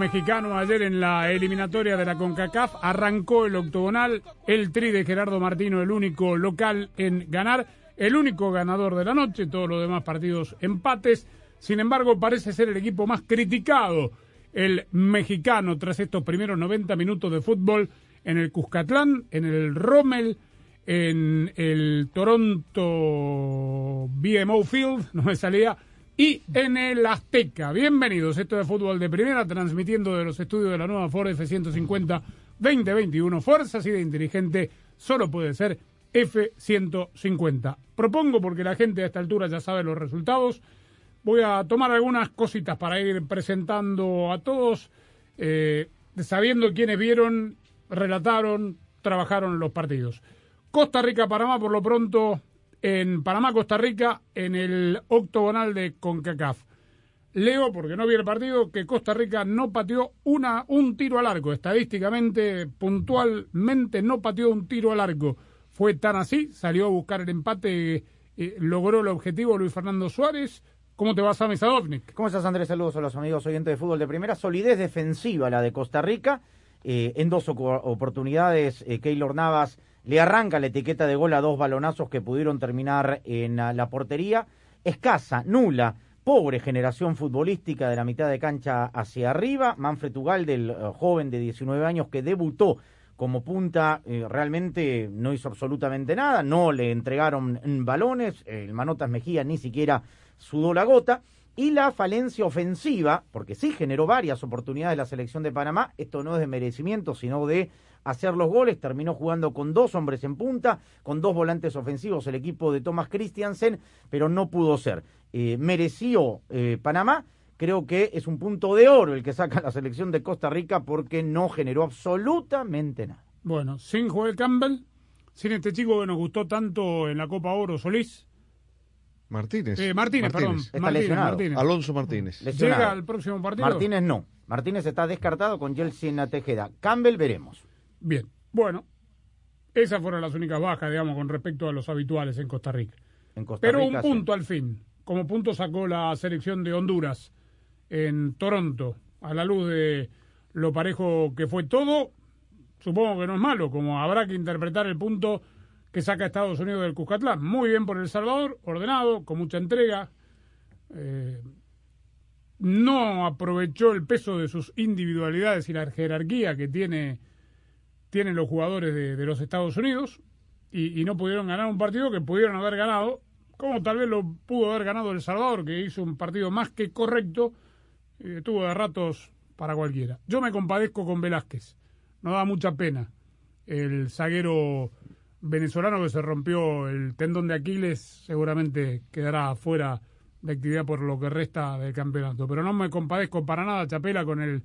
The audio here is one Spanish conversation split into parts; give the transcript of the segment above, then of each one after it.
Mexicano ayer en la eliminatoria de la CONCACAF. Arrancó el octogonal, el tri de Gerardo Martino, el único local en ganar, el único ganador de la noche, todos los demás partidos empates. Sin embargo, parece ser el equipo más criticado, el mexicano, tras estos primeros 90 minutos de fútbol en el Cuscatlán, en el Rommel, en el Toronto BMO Field, no me salía, y en el Azteca. Bienvenidos, esto es Fútbol de Primera, transmitiendo de los estudios de la nueva Ford F-150 2021. Fuerza así de inteligente solo puede ser F-150. Propongo, porque la gente a esta altura ya sabe los resultados, voy a tomar algunas cositas para ir presentando a todos, eh, sabiendo quiénes vieron, relataron, trabajaron los partidos. Costa Rica-Panamá, por lo pronto, en Panamá-Costa Rica, en el octogonal de CONCACAF. Leo, porque no vi el partido, que Costa Rica no pateó una, un tiro al arco. Estadísticamente, puntualmente, no pateó un tiro al arco. Fue tan así, salió a buscar el empate, eh, logró el objetivo Luis Fernando Suárez. ¿Cómo te va, Sami Sadovnik? ¿Cómo estás, Andrés? Saludos a los amigos oyentes de fútbol de primera. Solidez defensiva la de Costa Rica. Eh, en dos oportunidades, eh, Keylor Navas le arranca la etiqueta de gol a dos balonazos que pudieron terminar en ah, la portería. Escasa, nula, pobre generación futbolística de la mitad de cancha hacia arriba. Manfred Ugalde, el eh, joven de 19 años que debutó como punta, eh, realmente no hizo absolutamente nada. No le entregaron balones. El Manotas Mejía ni siquiera sudó la gota. Y la falencia ofensiva, porque sí generó varias oportunidades la selección de Panamá, esto no es de merecimiento, sino de hacer los goles, terminó jugando con dos hombres en punta, con dos volantes ofensivos el equipo de Thomas Christiansen, pero no pudo ser. Eh, mereció eh, Panamá, creo que es un punto de oro el que saca la selección de Costa Rica porque no generó absolutamente nada. Bueno, sin Joel Campbell, sin este chico que nos gustó tanto en la Copa Oro, Solís. Martínez. Eh, Martínez, perdón. Está Martínez, lesionado. Martínez. Alonso Martínez. Lesionado. ¿Llega al próximo partido? Martínez no. Martínez está descartado con Jelsin Tejeda. Campbell veremos. Bien, bueno, esas fueron las únicas bajas, digamos, con respecto a los habituales en Costa Rica. En Costa Pero Rica, un sí. punto al fin. Como punto sacó la selección de Honduras en Toronto, a la luz de lo parejo que fue todo. Supongo que no es malo, como habrá que interpretar el punto que saca Estados Unidos del Cuscatlán. Muy bien por El Salvador, ordenado, con mucha entrega. Eh, no aprovechó el peso de sus individualidades y la jerarquía que tiene, tienen los jugadores de, los Estados Unidos y, y no pudieron ganar un partido que pudieron haber ganado, como tal vez lo pudo haber ganado El Salvador, que hizo un partido más que correcto, eh, tuvo de ratos para cualquiera. Yo me compadezco con Velázquez, no da mucha pena. El zaguero venezolano que se rompió el tendón de Aquiles seguramente quedará fuera de actividad por lo que resta del campeonato. Pero no me compadezco para nada, Chapela, con el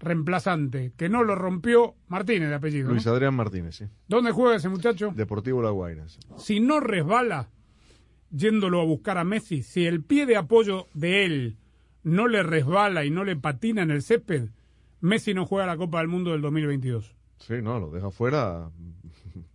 reemplazante, que no lo rompió Martínez de apellido. ¿no? Luis Adrián Martínez, sí. ¿Dónde juega ese muchacho? Deportivo La Guaira. sí. Si no resbala yéndolo a buscar a Messi, si el pie de apoyo de él no le resbala y no le patina en el césped, Messi no juega la Copa del Mundo del 2022. Sí, no, lo deja fuera.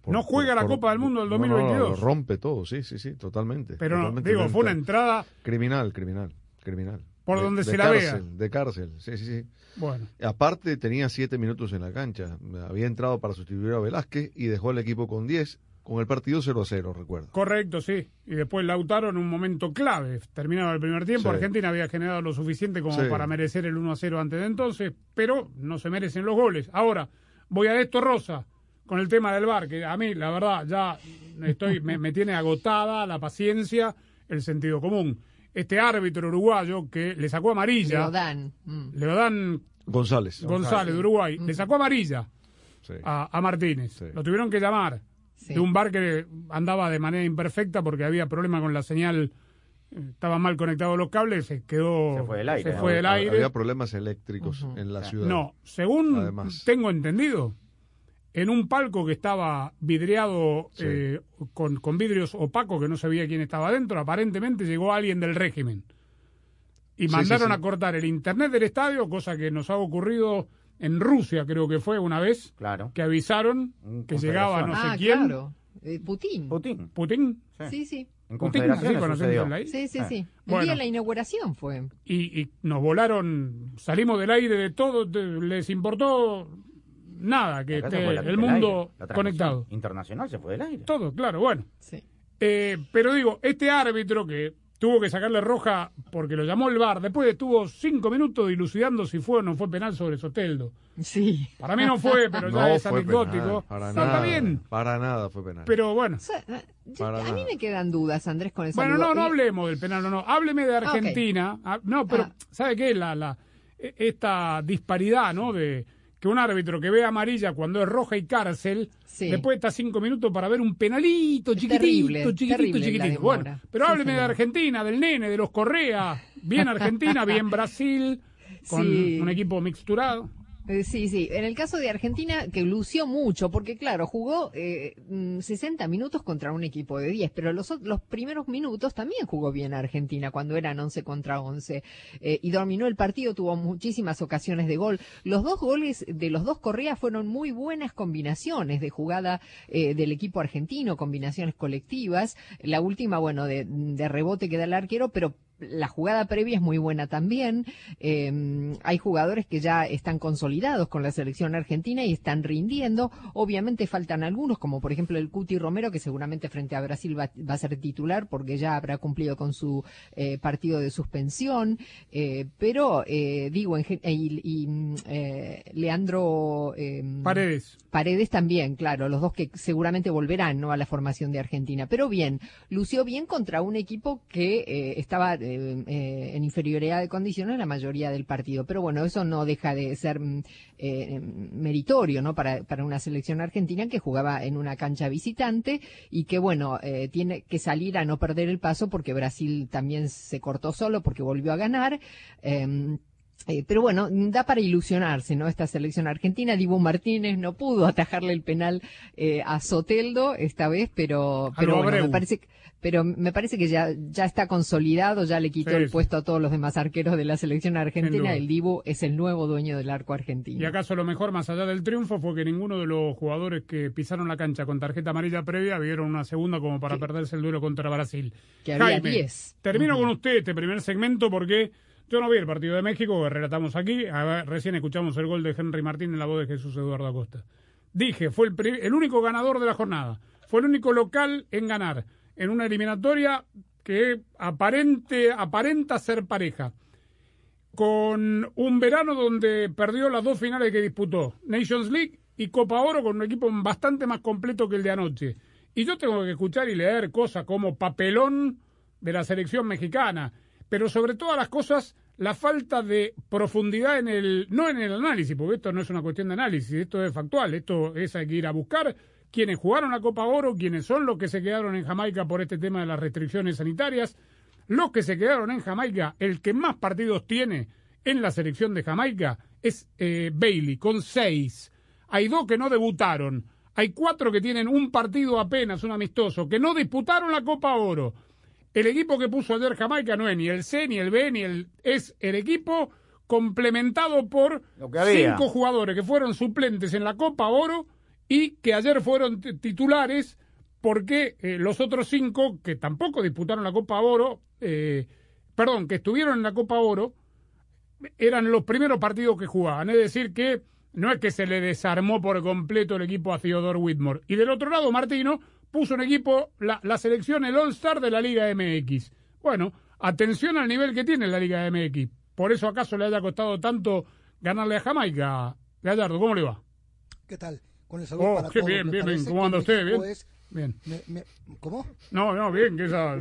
por- No juega la Copa del Mundo del no, no, no, 2022. lo rompe todo, sí, sí, sí, totalmente. Pero no, totalmente digo, fue una entrada Criminal, criminal, criminal. Por de- donde de se la vea. De cárcel, sí, sí, sí. Bueno, Aparte tenía siete minutos en la cancha. Había entrado para sustituir a Velázquez y dejó el equipo con 10, con el partido 0 a 0, recuerdo. correcto, sí. Y después Lautaro en un momento clave. Terminado el primer tiempo, Sí. Argentina había generado lo suficiente como Sí. para merecer el 1 a 0 antes de entonces, pero no se merecen los goles. Ahora, voy a esto, Rosa, con el tema del bar, que a mí, la verdad, ya estoy, me, me tiene agotada la paciencia, el sentido común. Este árbitro uruguayo que le sacó amarilla, Leodán. mm. Leodán González. González de Uruguay, le sacó amarilla Sí. a, a Martínez. Sí. Lo tuvieron que llamar Sí. de un bar que andaba de manera imperfecta porque había problema con la señal, eh, estaban mal conectados los cables, se quedó. Se fue del aire, se fue del aire. Había problemas eléctricos en la ciudad. No, según Además. tengo entendido, en un palco que estaba vidriado Sí. eh, con, con vidrios opacos que no sabía quién estaba dentro, aparentemente llegó alguien del régimen. Y Sí, mandaron sí, sí. a cortar el internet del estadio, cosa que nos ha ocurrido en Rusia, creo que fue una vez, Claro. que avisaron que llegaba no Confederaciones. ah, sé quién, claro. Eh, Putin. Putin. Putin, Sí, sí. En Putin, Sí, sí, sí. El Bueno. día de la inauguración fue. y, y nos volaron, salimos del aire de todo, de- les importó nada que esté el mundo aire. Conectado. Internacional se fue del aire. Todo, claro, bueno. Sí. Eh, pero digo, este árbitro que tuvo que sacarle roja porque lo llamó el VAR, después estuvo cinco minutos dilucidando si fue o no fue penal sobre Soteldo. Sí. Para mí no fue, pero ya No es anecdótico. para No, nada. está bien, Para nada fue penal. pero bueno. O sea, eh, yo- a mí me quedan dudas, Andrés, con eso. Bueno, no, no hablemos del penal, no, no. Hábleme de Argentina. Ah, no, pero, Ah. ¿sabe qué? La, la, e- esta disparidad, ¿no? De que un árbitro que ve amarilla cuando es roja y cárcel, Sí. después está cinco minutos para ver un penalito chiquitito, terrible, chiquitito, terrible chiquitito. Bueno, pero Sí, hábleme de. Argentina, del nene, de los Correa. Bien Argentina, bien Brasil, con Sí. un equipo mixturado. Eh, Sí, sí. En el caso de Argentina, que lució mucho, porque claro, jugó eh, mm, 60 minutos contra un equipo de 10, pero los, los primeros minutos también jugó bien Argentina, cuando eran 11 contra 11, eh, y dominó el partido, tuvo muchísimas ocasiones de gol. Los dos goles de los dos Correa fueron muy buenas combinaciones de jugada eh, del equipo argentino, combinaciones colectivas. La última, bueno, de, de rebote que da el arquero, pero la jugada previa es muy buena también. Eh, hay jugadores que ya están consolidados con la selección argentina y están rindiendo. Obviamente faltan algunos, como por ejemplo el Cuti Romero, que seguramente frente a Brasil va, va a ser titular porque ya habrá cumplido con su eh, partido de suspensión. Eh, pero eh, digo, en y, y, mm, eh, Leandro eh, Paredes. Paredes también, claro, los dos que seguramente volverán ¿no? a la formación de Argentina. Pero bien, lució bien contra un equipo que eh, estaba eh, eh, en inferioridad de condiciones la mayoría del partido. Pero bueno, eso no deja de ser mm, eh, meritorio ¿no? para, para una selección argentina que jugaba en una cancha visitante y que, bueno, eh, tiene que salir a no perder el paso porque Brasil también se cortó solo porque volvió a ganar. Eh, eh, pero bueno, da para ilusionarse, ¿no? Esta selección argentina. Dibu Martínez no pudo atajarle el penal eh, a Soteldo esta vez, pero, pero lo bueno, Abreu. me parece, pero me parece que ya, ya está consolidado, ya le quitó Sí, el puesto a todos los demás arqueros de la selección argentina. El Dibu es el nuevo dueño del arco argentino. Y acaso lo mejor, más allá del triunfo, fue que ninguno de los jugadores que pisaron la cancha con tarjeta amarilla previa vieron una segunda como para perderse el duelo contra Brasil. Que había Jaime, 10. Termino con usted este primer segmento porque yo no vi el partido de México que relatamos aquí. Ver, recién escuchamos el gol de Henry Martín en la voz de Jesús Eduardo Acosta. Dije, fue el, el único ganador de la jornada. Fue el único local en ganar en una eliminatoria que aparente, aparenta ser pareja con un verano donde perdió las dos finales que disputó, Nations League y Copa Oro con un equipo bastante más completo que el de anoche. Y yo tengo que escuchar y leer cosas como papelón de la selección mexicana, pero sobre todas las cosas la falta de profundidad en el no en el análisis, porque esto no es una cuestión de análisis, esto es factual, esto es hay que ir a buscar quienes jugaron la Copa Oro, quienes son los que se quedaron en Jamaica por este tema de las restricciones sanitarias, los que se quedaron en Jamaica, el que más partidos tiene en la selección de Jamaica es eh, Bailey, con seis. Hay dos que no debutaron. Hay cuatro que tienen un partido apenas, un amistoso, que no disputaron la Copa Oro. El equipo que puso ayer Jamaica no es ni el C, ni el B, ni el... Es el equipo complementado por cinco jugadores que fueron suplentes en la Copa Oro y que ayer fueron titulares porque eh, los otros cinco que tampoco disputaron la Copa Oro, eh, perdón, que estuvieron en la Copa Oro, eran los primeros partidos que jugaban. Es decir, que no es que se le desarmó por completo el equipo a Theodore Whitmore. Y del otro lado, Martino puso un equipo, la, la selección, el All-Star de la Liga MX. Bueno, atención al nivel que tiene la Liga MX. Por eso acaso le haya costado tanto ganarle a Jamaica. Gallardo, ¿cómo le va? ¿Qué tal? Con el saludo Oh, para qué todos. bien, bien, bien. ¿Cómo anda usted? Bien. es- Bien. me- me- ¿Cómo? No, no, bien, que esa.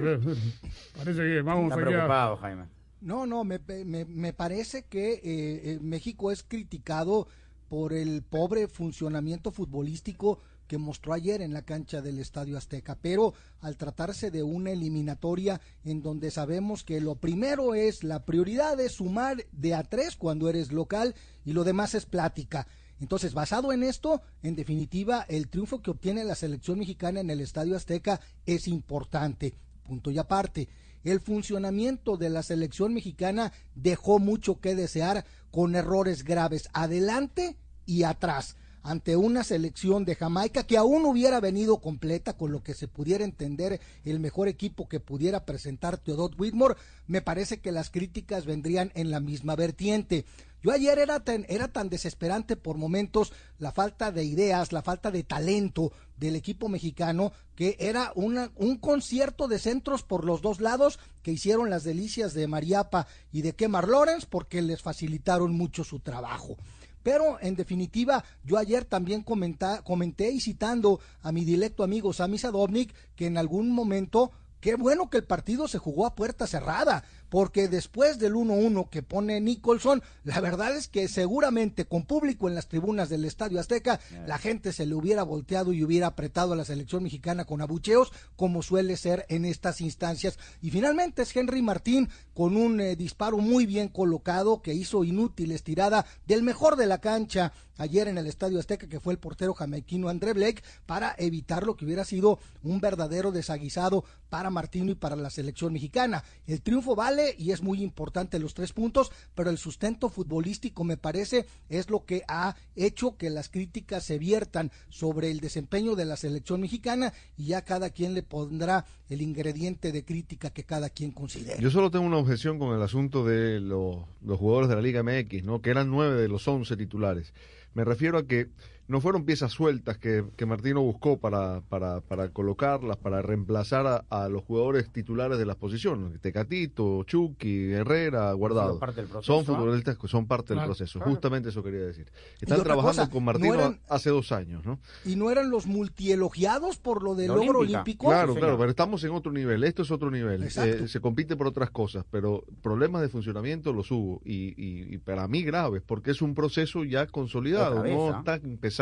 Parece que vamos Está preocupado, Jaime. No, no, me, me- me parece que eh, eh, México es criticado por el pobre funcionamiento futbolístico que mostró ayer en la cancha del Estadio Azteca, pero al tratarse de una eliminatoria en donde sabemos que lo primero es la prioridad es sumar de a tres cuando eres local y lo demás es plática. Entonces, basado en esto, en definitiva, el triunfo que obtiene la selección mexicana en el Estadio Azteca es importante. Punto y aparte. El funcionamiento de la selección mexicana dejó mucho que desear con errores graves adelante y atrás ante una selección de Jamaica que aún hubiera venido completa con lo que se pudiera entender el mejor equipo que pudiera presentar Theodore Whitmore, me parece que las críticas vendrían en la misma vertiente. Yo ayer era tan, era tan desesperante por momentos la falta de ideas, la falta de talento del equipo mexicano, que era una, un concierto de centros por los dos lados que hicieron las delicias de Mariapa y de Kemar Lawrence porque les facilitaron mucho su trabajo. Pero en definitiva, yo ayer también comenta- comenté y citando a mi directo amigo Sami Sadovnik que en algún momento Qué bueno que el partido se jugó a puerta cerrada, porque después del 1-1 que pone Nicholson, la verdad es que seguramente con público en las tribunas del Estadio Azteca, la gente se le hubiera volteado y hubiera apretado a la selección mexicana con abucheos, como suele ser en estas instancias. Y finalmente es Henry Martín con un eh, disparo muy bien colocado que hizo inútil estirada del mejor de la cancha ayer en el Estadio Azteca, que fue el portero jamaiquino André Blake, para evitar lo que hubiera sido un verdadero desaguisado para Martino y para la selección mexicana. El triunfo vale y es muy importante los tres puntos, pero el sustento futbolístico me parece es lo que ha hecho que las críticas se viertan sobre el desempeño de la selección mexicana y ya cada quien le pondrá el ingrediente de crítica que cada quien considere. Yo solo tengo una objeción con el asunto de los, los jugadores de la Liga MX, ¿no? que eran nueve de los once titulares. Me refiero a que no fueron piezas sueltas que, que Martino buscó para, para, para colocarlas, para reemplazar a, a los jugadores titulares de las posiciones. Tecatito, Chucky, Herrera, Guardado. Son parte del proceso. Son futbolistas que son parte del Claro, proceso. claro. Justamente eso quería decir. Están trabajando cosa, con no Martino eran- hace dos años, ¿no? Y no eran los multielogiados por lo del logro olímpica. olímpico. Claro, Sí, claro, pero estamos en otro nivel. Esto es otro nivel. Exacto. Eh, se compite por otras cosas, pero problemas de funcionamiento los hubo y, y- y para mí graves, porque es un proceso ya consolidado, vez, no ¿ah? está empezando.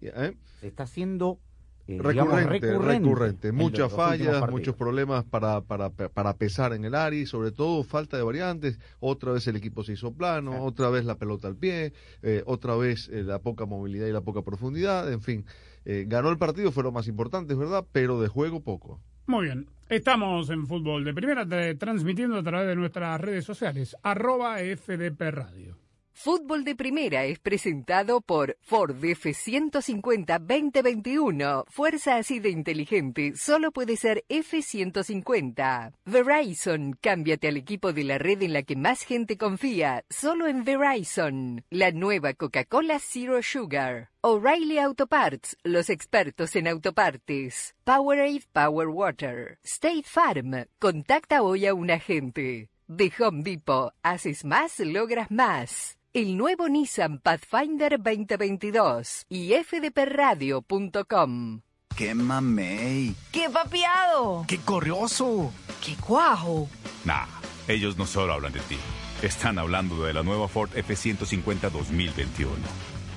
¿Eh? Se está haciendo eh, digamos, Recurrente, recurrente, recurrente. en Muchas fallas, muchos problemas para, para, para pesar en el área y sobre todo falta de variantes. Otra vez el equipo se hizo plano, otra vez la pelota al pie, eh, otra vez eh, la poca movilidad y la poca profundidad. En fin, eh, ganó el partido, fue lo más importante, es verdad, pero de juego poco. Muy bien. Estamos en fútbol de primera, te- transmitiendo a través de nuestras redes sociales, arroba FDP Radio. Fútbol de Primera es presentado por Ford F150 2021. Fuerza así de inteligente solo puede ser F150. Verizon, cámbiate al equipo de la red en la que más gente confía, solo en Verizon. La nueva Coca-Cola Zero Sugar. O'Reilly Auto Parts, los expertos en autopartes. Powerade Power Water. State Farm, contacta hoy a un agente. De Home Depot, haces más, logras más. El nuevo Nissan Pathfinder 2022 y fdpradio.com. ¡Qué mamey! ¡Qué papiado! ¡Qué corrioso! ¡Qué cuajo! Nah, ellos no solo hablan de ti. Están hablando de la nueva Ford F-150 2021,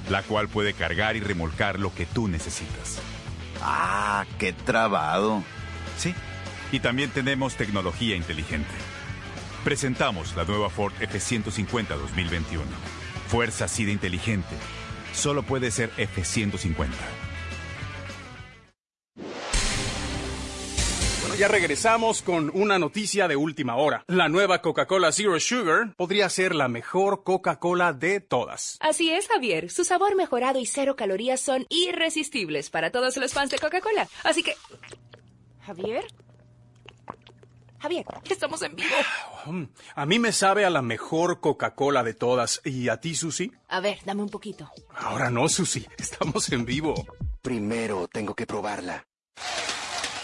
la cual puede cargar y remolcar lo que tú necesitas. ¡Ah, qué trabado! Sí, y también tenemos tecnología inteligente. Presentamos la nueva Ford F-150 2021. Fuerza así de inteligente. Solo puede ser F-150. Bueno, ya regresamos con una noticia de última hora. La nueva Coca-Cola Zero Sugar podría ser la mejor Coca-Cola de todas. Así es, Javier. Su sabor mejorado y cero calorías son irresistibles para todos los fans de Coca-Cola. Así que... Javier. Javier, estamos en vivo. Mm, A mí me sabe a la mejor Coca-Cola de todas. ¿Y a ti, Susi? A ver, dame un poquito. Ahora no, Susi. Estamos en vivo. Primero tengo que probarla.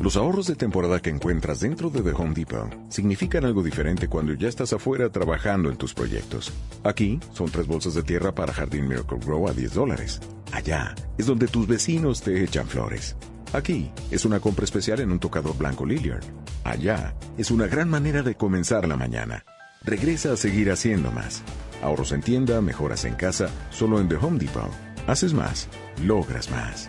Los ahorros de temporada que encuentras dentro de The Home Depot significan algo diferente cuando ya estás afuera trabajando en tus proyectos. Aquí son tres bolsas de tierra para Jardín Miracle Grow a 10 dólares. Allá es donde tus vecinos te echan flores. Aquí es una compra especial en un tocador blanco Lilliard. Allá es una gran manera de comenzar la mañana. Regresa a seguir haciendo más. Ahorros en tienda, mejoras en casa, solo en The Home Depot. Haces más, logras más.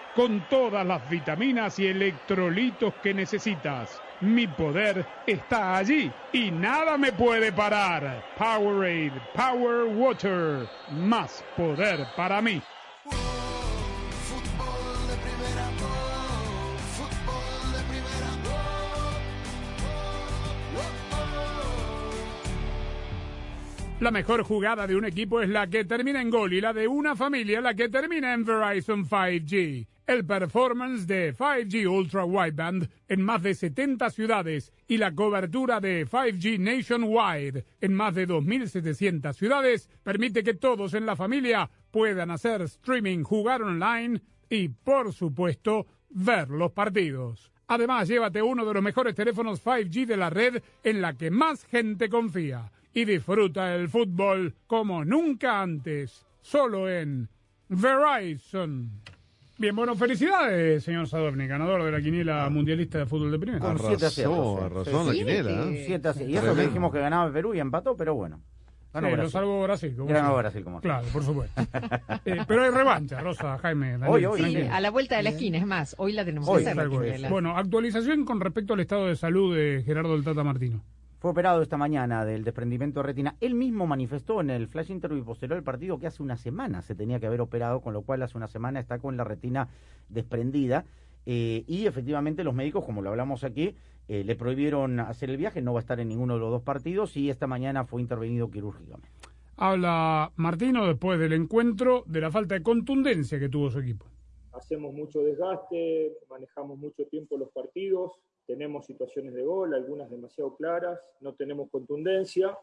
con todas las vitaminas y electrolitos que necesitas. Mi poder está allí y nada me puede parar. Powerade, Power Water, más poder para mí. La mejor jugada de un equipo es la que termina en gol y la de una familia la que termina en Verizon 5G. El performance de 5G Ultra Wideband en más de 70 ciudades y la cobertura de 5G Nationwide en más de 2.700 ciudades permite que todos en la familia puedan hacer streaming, jugar online y, por supuesto, ver los partidos. Además, llévate uno de los mejores teléfonos 5G de la red en la que más gente confía y disfruta el fútbol como nunca antes, solo en Verizon. Bien, bueno, felicidades, señor Sadovni, ganador de la quiniela mundialista de fútbol de primera. Con siete aciertos, sí. arrasó la quiniela. ¿eh? Y eso que dijimos que ganaba Perú y empató, pero bueno. Ganó Sí, lo Brasil. salvó Brasil. como Ganó. Brasil, como Claro, por supuesto. Eh, pero hay revancha, Rosa, Jaime. Daniel, Hoy, hoy. Sí, a la vuelta de la esquina, es más, hoy la tenemos Hoy, que hacer. Bueno, actualización con respecto al estado de salud de Gerardo del Tata Martino. Fue operado esta mañana del desprendimiento de retina. Él mismo manifestó en el flash interview posterior al partido que hace una semana se tenía que haber operado, con lo cual hace una semana está con la retina desprendida. Eh, y efectivamente los médicos, como lo hablamos aquí, eh, le prohibieron hacer el viaje, no va a estar en ninguno de los dos partidos y esta mañana fue intervenido quirúrgicamente. Habla Martino después del encuentro de la falta de contundencia que tuvo su equipo. hacemos mucho desgaste, manejamos mucho tiempo los partidos, tenemos situaciones de gol, algunas demasiado claras, no tenemos contundencia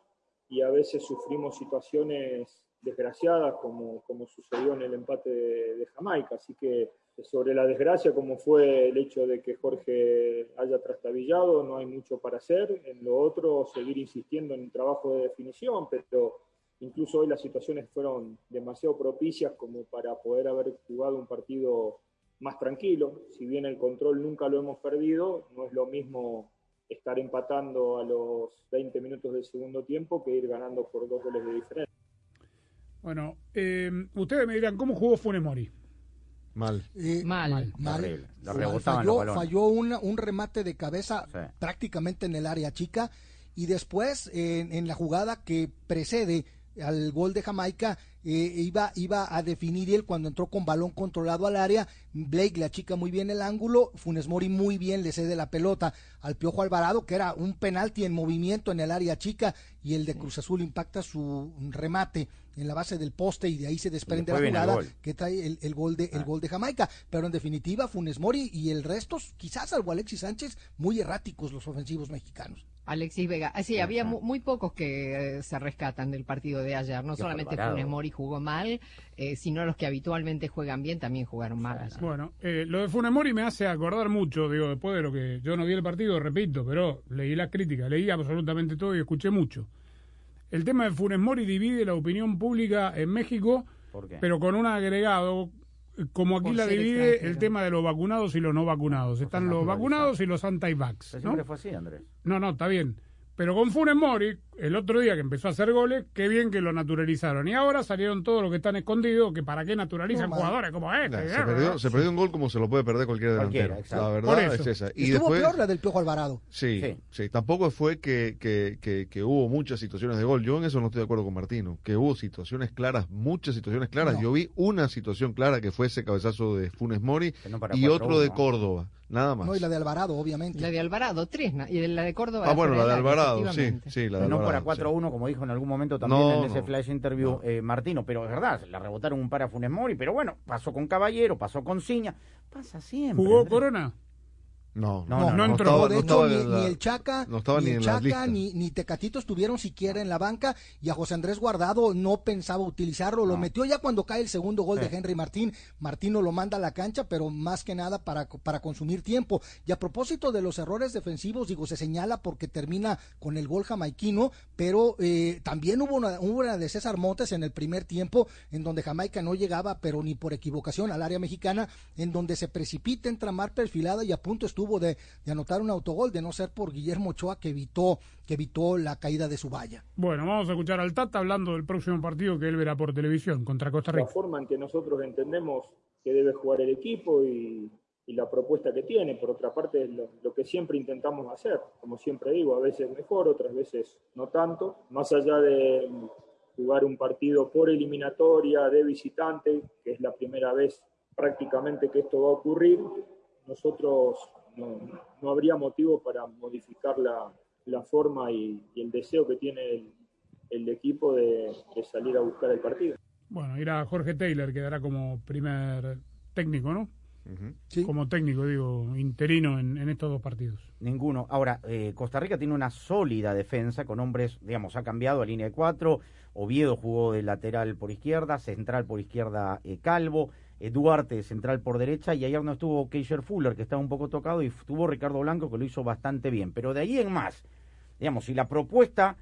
y a veces sufrimos situaciones desgraciadas como, como sucedió en el empate de, de Jamaica. Así que sobre la desgracia, como fue el hecho de que Jorge haya trastabillado, no hay mucho para hacer. En lo otro, seguir insistiendo en el trabajo de definición, pero incluso hoy las situaciones fueron demasiado propicias como para poder haber jugado un partido más tranquilo. Si bien el control nunca lo hemos perdido, no es lo mismo estar empatando a los 20 minutos del segundo tiempo que ir ganando por dos goles de diferencia. Bueno, eh, ustedes me dirán, ¿cómo jugó Funes Mori? Mal. Eh, Mal. mal. Terrible. Lo Falló- rebotaban los falló, balones. falló una- un remate de cabeza Sí. prácticamente en el área chica y después en, en la jugada que precede al gol de Jamaica eh, iba iba a definir él cuando entró con balón controlado al área. Blake le achica muy bien el ángulo Funes Mori muy bien le cede la pelota al Piojo Alvarado que era un penalti en movimiento en el área chica y el de Cruz Azul impacta su remate en la base del poste y de ahí se desprende la jugada que trae el, el gol de el gol de Jamaica, pero en definitiva Funes Mori y el resto, quizás salvo Alexis Sánchez, muy erráticos los ofensivos mexicanos. Alexis Vega. Ah, sí, había mu- muy pocos que eh, se rescatan del partido de ayer. No Qué solamente Alvarado. Funes Mori jugó mal, eh, sino los que habitualmente juegan bien también jugaron mal. ayer. Bueno, eh, lo de Funes Mori me hace acordar mucho, digo, después de lo que yo no vi el partido, repito, pero leí las críticas, leí absolutamente todo y escuché mucho. El tema de Funes Mori divide la opinión pública en México, ¿Por qué? pero con un agregado, eh, como aquí la divide extranjero. el tema de los vacunados y los no vacunados. Están los vacunados y los anti-vax. ¿no? siempre fue así, Andrés. No, no, está bien. Pero con Funes Mori, el otro día que empezó a hacer goles, qué bien que lo naturalizaron. Y ahora salieron todos los que están escondidos, que para qué naturalizan No, jugadores como este. Nah, se, perdió, se perdió un gol como se lo puede perder cualquier Cualquiera, delantero. La verdad es esa. Y Estuvo después, peor la del Piojo Alvarado. Sí, Sí. sí, Tampoco fue que, que, que, que hubo muchas situaciones de gol. Yo en eso no estoy de acuerdo con Martino. Que hubo situaciones claras, muchas situaciones claras. No. Yo vi una situación clara que fue ese cabezazo de Funes Mori y 4-1, otro de ¿no? Córdoba. Nada más. No, y la de Alvarado, obviamente. La de Alvarado, tres, y la de Córdoba. ah, bueno, la de Alvarado, sí, sí, la de Alvarado. Para sí. 4-1, como dijo en algún momento también No, en ese no. flash interview No. eh, Martino. Pero es verdad, la rebotaron un par a Funes Mori, pero bueno, pasó con Caballero, pasó con Ciña. Pasa siempre. ¿Jugó Andrés. Corona? No, No, no entró. de no hecho, ni, en el Chaca, ni el en Chaca, ni, ni Tecatito estuvieron siquiera en la banca y a José Andrés Guardado no pensaba utilizarlo. Lo metió ya cuando cae el segundo gol de Henry Martín. Martino lo manda a la cancha, pero más que nada para, para consumir tiempo. Y a propósito de los errores defensivos, digo, se señala porque termina con el gol jamaiquino, pero eh, también hubo una, hubo una de César Montes en el primer tiempo, en donde Jamaica no llegaba, pero ni por equivocación al área mexicana, en donde se precipita, entra mar perfilada y a punto estuvo de, de anotar un autogol, de no ser por Guillermo Ochoa que evitó, que evitó la caída de su valla. Bueno, vamos a escuchar al Tata hablando del próximo partido que él verá por televisión contra Costa la Rica. forma en que nosotros entendemos que debe jugar el equipo y, y la propuesta que tiene. Por otra parte, es lo, lo que siempre intentamos hacer. Como siempre digo, a veces mejor, otras veces no tanto. Más allá de jugar un partido por eliminatoria de visitante, que es la primera vez prácticamente que esto va a ocurrir, nosotros no, no habría motivo para modificar la, la forma y, y el deseo que tiene el, el equipo de, de salir a buscar el partido. Bueno, irá Jorge Taylor, quedará como primer técnico, ¿no? Ujú. Como técnico, digo, interino en, en estos dos partidos. Ninguno. Ahora, eh, Costa Rica tiene una sólida defensa con hombres, digamos, ha cambiado a línea de cuatro. Oviedo jugó de lateral por izquierda, central por izquierda eh, Calvo, eh, Duarte central por derecha y ayer no estuvo Keisher Fuller, que estaba un poco tocado, y estuvo Ricardo Blanco, que lo hizo bastante bien. Pero de ahí en más, digamos, si la propuesta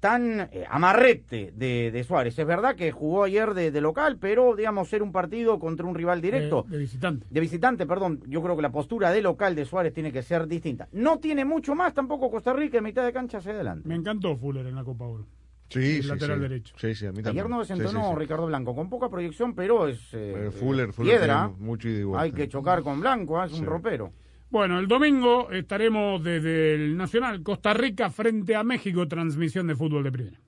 tan eh, amarrete de, de Suárez, es verdad que jugó ayer de, de local, pero, digamos, ser un partido contra un rival directo. De, de visitante. De visitante, perdón, yo creo que la postura de local de Suárez tiene que ser distinta. No tiene mucho más tampoco Costa Rica en mitad de cancha hacia adelante. Me encantó Fuller en la Copa Oro. Sí, El sí, lateral sí. derecho. Sí, sí, a mí Ayer también. no desentonó sí, sí. Ricardo Blanco, con poca proyección, pero es eh, Fuller, Fuller piedra. mucho. Hay que chocar con Blanco, ¿eh? es un ropero. Bueno, el domingo estaremos desde el Nacional Costa Rica frente a México, transmisión de fútbol de primera.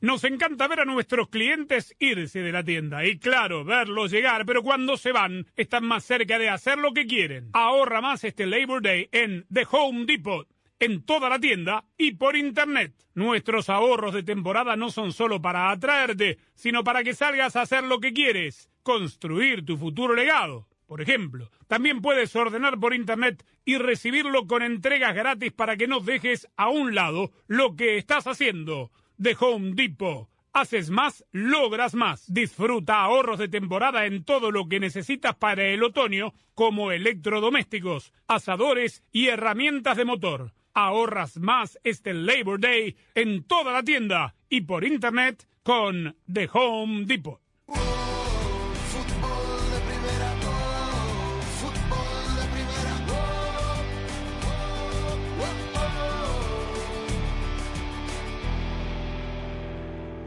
Nos encanta ver a nuestros clientes irse de la tienda y claro, verlos llegar, pero cuando se van están más cerca de hacer lo que quieren. Ahorra más este Labor Day en The Home Depot, en toda la tienda y por internet. Nuestros ahorros de temporada no son solo para atraerte, sino para que salgas a hacer lo que quieres, construir tu futuro legado. Por ejemplo, también puedes ordenar por internet y recibirlo con entregas gratis para que no dejes a un lado lo que estás haciendo. de Home Depot. Haces más, logras más. Disfruta ahorros de temporada en todo lo que necesitas para el otoño, como electrodomésticos, asadores y herramientas de motor. Ahorras más este Labor Day en toda la tienda y por internet con The Home Depot.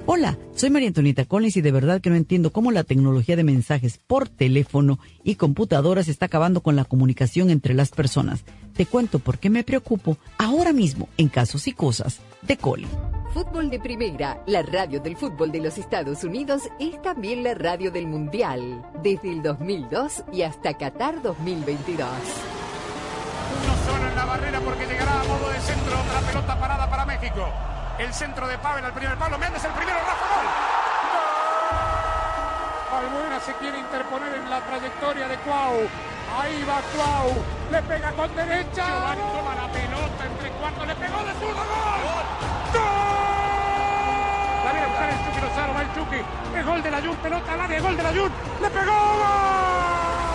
Hola, soy María Antonieta Collins y de verdad que no entiendo cómo la tecnología de mensajes por teléfono y computadoras está acabando con la comunicación entre las personas. Te cuento por qué me preocupo ahora mismo en casos y cosas de Coli. Fútbol de Primera, la radio del fútbol de los Estados Unidos, es también la radio del Mundial, desde el 2002 y hasta Qatar 2022. Uno solo en la barrera porque llegará a modo de centro otra pelota parada para México. El centro de Pavel al primer palo. Méndez el primero. Rafa gol. Albuena se quiere interponer en la trayectoria de Cuau. Ahí va Cuau. Le pega con derecha. Giovanni toma la pelota entre cuartos. Le pegó de zurdo. ¡Gol! ¡Gol! La viene a buscar el Chucky Lozano. Va el Chucky. Es gol de la Jun. Pelota al área. Gol de la Jun. Le pegó. ¡Gol!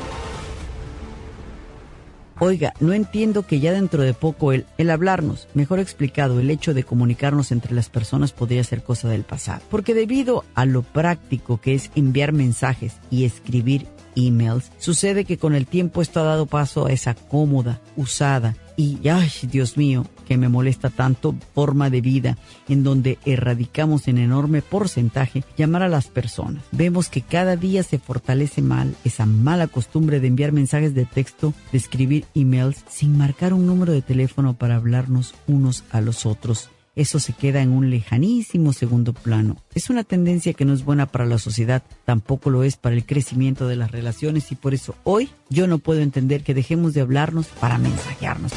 Oiga, no entiendo que ya dentro de poco el, el hablarnos, mejor explicado, el hecho de comunicarnos entre las personas podría ser cosa del pasado. Porque debido a lo práctico que es enviar mensajes y escribir emails, sucede que con el tiempo esto ha dado paso a esa cómoda, usada y, ay, Dios mío, que me molesta tanto forma de vida en donde erradicamos en enorme porcentaje llamar a las personas. Vemos que cada día se fortalece mal esa mala costumbre de enviar mensajes de texto, de escribir emails sin marcar un número de teléfono para hablarnos unos a los otros eso se queda en un lejanísimo segundo plano. Es una tendencia que no es buena para la sociedad, tampoco lo es para el crecimiento de las relaciones y por eso hoy yo no puedo entender que dejemos de hablarnos para mensajearnos.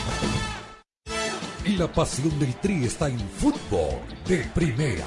Y la pasión del Tri está en fútbol de primera,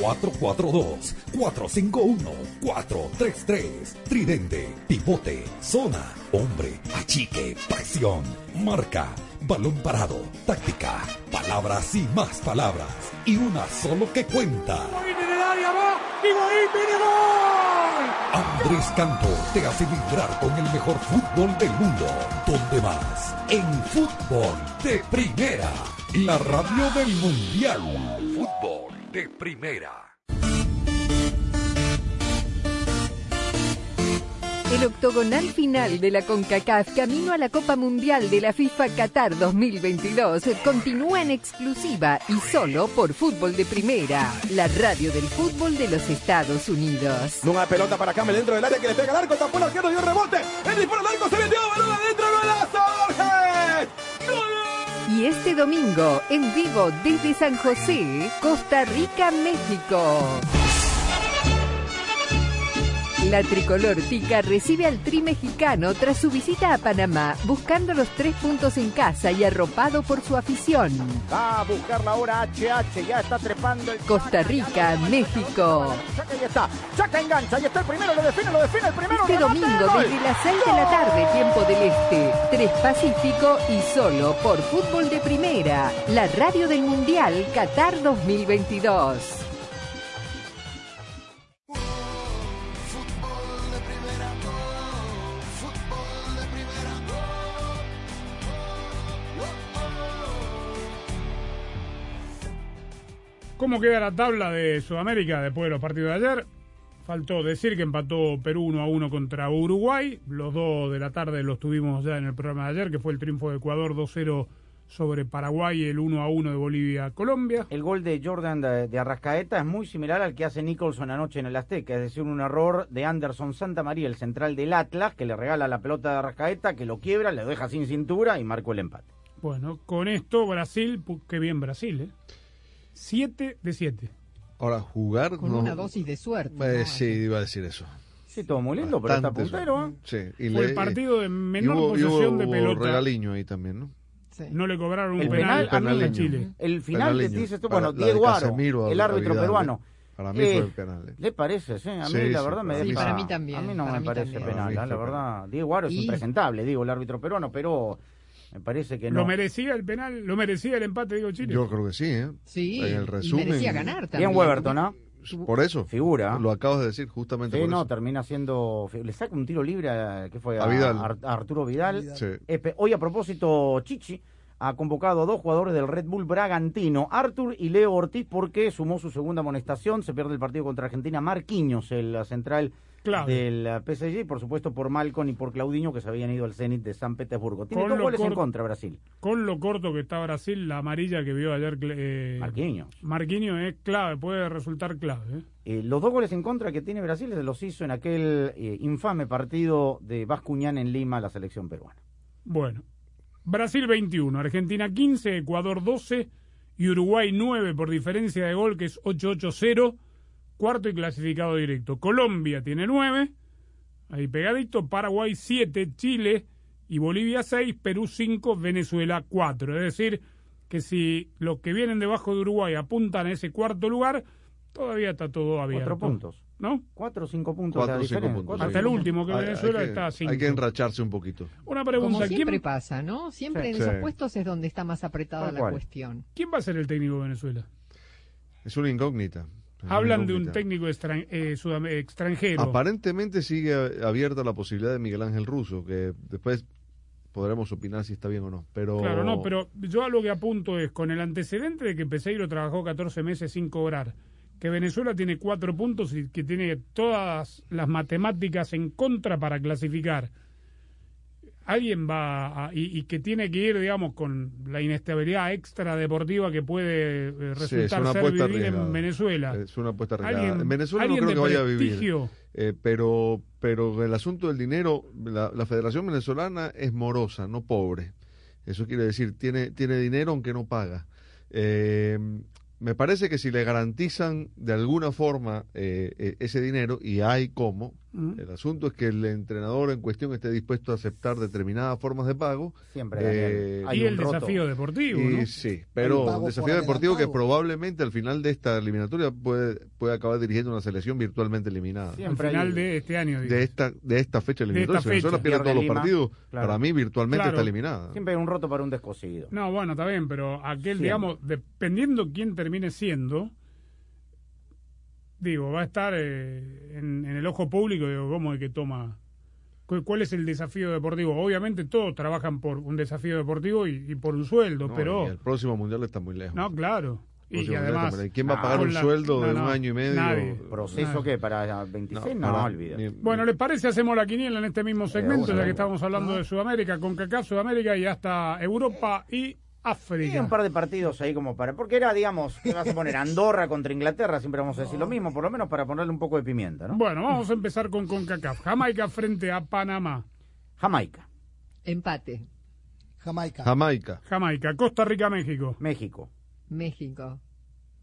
442-451-433. Tridente, pivote, zona, hombre, achique, presión, marca, balón parado, táctica, palabras y más palabras. Y una solo que cuenta. Andrés Canto te hace vibrar con el mejor fútbol del mundo. ¿Dónde más? En fútbol de primera. La radio del mundial. De primera. El octogonal final de la CONCACAF camino a la Copa Mundial de la FIFA Qatar 2022 continúa en exclusiva y solo por Fútbol de Primera, la radio del fútbol de los Estados Unidos. Una pelota para Camel dentro del área que le pega al arco, tapó el arquero, dio rebote. El disparo al arco, se metió, balón adentro, golazo, Borges. Y este domingo, en vivo desde San José, Costa Rica, México. La tricolor tica recibe al tri mexicano tras su visita a Panamá, buscando los tres puntos en casa y arropado por su afición. Va a buscar la hora HH, ya está trepando el Costa Rica, México. Chaca ya está, Chaca engancha, ya está el primero, lo define, lo define el primero. Este domingo desde las 6 de la tarde, tiempo del Este, 3 Pacífico y solo por Fútbol de Primera, la radio del Mundial Qatar 2022. ¿Cómo queda la tabla de Sudamérica después de los partidos de ayer? Faltó decir que empató Perú 1 a 1 contra Uruguay. Los dos de la tarde los tuvimos ya en el programa de ayer, que fue el triunfo de Ecuador 2-0 sobre Paraguay el 1 a 1 de Bolivia-Colombia. El gol de Jordan de, de Arrascaeta es muy similar al que hace Nicholson anoche en el Azteca, es decir, un error de Anderson Santamaría, el central del Atlas, que le regala la pelota de Arrascaeta, que lo quiebra, le deja sin cintura y marcó el empate. Bueno, con esto Brasil, qué bien Brasil, ¿eh? 7 de 7. Ahora, jugar. Con no- una dosis de suerte. Eh, ¿no? sí, iba a decir eso. Sí, todo muy lindo, pero está puntero, ¿eh? Sí, y Fue le- el partido de menor hubo- posesión hubo- de pelota. regaliño ahí también, ¿no? No le cobraron un El penal, penal, a Chile. El final Penaleño. dices tú, Para- bueno, la Diego Aro, el árbitro Vidal, peruano. Para mí Eh, fue penal. ¿eh? ¿Le parece? Sí, a mí Sí, la sí, verdad me para. Sí, para mí también, A mí no para me mí parece también. penal, Para ¿eh? la verdad. Diego Aro es impresentable, digo, el árbitro peruano, pero me parece que no. ¿Lo merecía el penal? ¿Lo merecía el empate, digo Chile? Yo creo que sí, ¿eh? Sí, En el y resumen. merecía ganar también. Bien Weberton, ¿no? Por eso. Figura. Lo acabas de decir, justamente Sí, por no, eso. termina siendo. Le saca un tiro libre a, ¿qué fue? A Vidal. Ar- a Arturo Vidal. Sí. Espe- Hoy, a propósito, Chichi ha convocado a dos jugadores del Red Bull Bragantino, Artur y Leo Ortiz, porque sumó su segunda amonestación. Se pierde el partido contra Argentina. Marquinhos, el central Clave. del PSG, por supuesto por Malcon y por Claudinho, que se habían ido al Zenit de San Petersburgo. Tiene dos goles en contra Brasil. Con lo corto que está Brasil, la amarilla que vio ayer eh, Marquinhos. Marquinhos es clave, puede resultar clave. ¿eh? Eh, los dos goles en contra que tiene Brasil se los hizo en aquel eh, infame partido de Bascuñán en Lima, la selección peruana. Bueno, Brasil 21, Argentina 15, Ecuador 12 y Uruguay 9 por diferencia de gol, que es 8-8-0, cuarto y clasificado directo. Colombia tiene 9, ahí pegadito, Paraguay 7, Chile y Bolivia 6, Perú 5, Venezuela 4. Es decir, que si los que vienen debajo de Uruguay apuntan a ese cuarto lugar, todavía está todo abierto. Cuatro puntos. ¿No? Cuatro o cinco puntos Cuatro la cinco. Cuatro Hasta el cinco último, que Hay- hay Venezuela que- está a 5. Hay que enracharse un poquito. Una pregunta, Como siempre ¿quién, pasa, ¿no? Siempre Sí. en esos Sí. puestos es donde está más apretada la cuestión. ¿quién va a ser el técnico de Venezuela? Es una incógnita. Hablan de un técnico extran- eh, extranjero. Aparentemente sigue abierta la posibilidad de Miguel Ángel Russo, que después podremos opinar si está bien o no. Pero Claro, no, pero yo a lo que apunto es, con el antecedente de que Peseiro trabajó 14 meses sin cobrar, que Venezuela tiene cuatro puntos y que tiene todas las matemáticas en contra para clasificar, alguien va a- y, y que tiene que ir, digamos, con la inestabilidad extra deportiva que puede eh, resultar ser vivir arriesgada. en Venezuela. Es una apuesta arriesgada. Alguien- En Venezuela no creo que vaya a vivir. Eh, pero, pero el asunto del dinero, la, la Federación Venezolana es morosa, no pobre. Eso quiere decir, tiene, tiene dinero aunque no paga. Eh, me parece que si le garantizan de alguna forma eh, ese dinero, y hay cómo. El asunto es que el entrenador en cuestión esté dispuesto a aceptar determinadas formas de pago. Siempre, Eh, hay y el roto. desafío deportivo, y ¿no? sí, El pero por desafío deportivo que probablemente al final de esta eliminatoria puede, puede acabar dirigiendo una selección virtualmente eliminada. Al Siempre final hay- de este año. De esta, de esta fecha eliminatoria. Si Venezuela pierde todos los partidos, claro. para mí virtualmente Claro. está eliminada. Siempre hay un roto para un descosido. No, bueno, está bien, pero aquel, Siempre. digamos, dependiendo quién termine siendo, digo, va a estar eh, en, en el ojo público, digo, ¿cómo es que toma? cu- ¿Cuál es el desafío deportivo? Obviamente todos trabajan por un desafío deportivo y, y por un sueldo, No, pero... el próximo mundial está muy lejos. No, claro. Y, además... ¿Quién va a pagar un la- sueldo de no, un no, año y medio? nadie. ¿Proceso Nadie. qué? ¿Para 26? No, olvida. ni- Bueno, ¿les parece hacemos la quiniela en este mismo segmento, bueno, ya que bueno. estamos hablando de Sudamérica, con CACAF, Sudamérica y hasta Europa y Y África? un par de partidos ahí como para... Porque era, digamos, ¿qué vas a poner? Andorra contra Inglaterra, siempre vamos a decir lo mismo, por lo menos para ponerle un poco de pimienta, ¿no? Bueno, vamos a empezar con CONCACAF. Jamaica frente a Panamá. Jamaica, Empate. Jamaica. Jamaica. Jamaica, Costa Rica, México. México, México.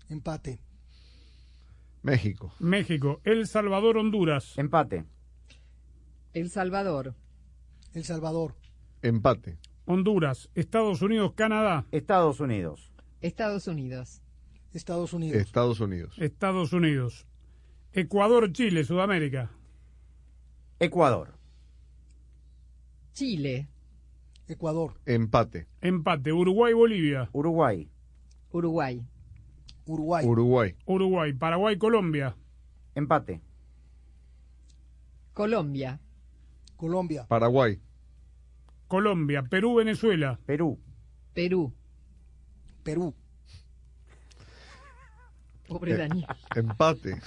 Empate. México. México, El Salvador, Honduras. empate, El Salvador. El Salvador. Empate. Honduras, Estados Unidos, Canadá. Estados Unidos, Estados Unidos. Estados Unidos. Estados Unidos. Estados Unidos. Ecuador, Chile, Sudamérica. Ecuador, Chile. Ecuador. Empate. Empate, Uruguay, Bolivia. Uruguay, Uruguay. Uruguay. Uruguay. Uruguay, Paraguay, Colombia. empate, Colombia. Colombia. Paraguay. Colombia, Perú, Venezuela. Perú, Perú. Perú. Pobre Daniel. Empate.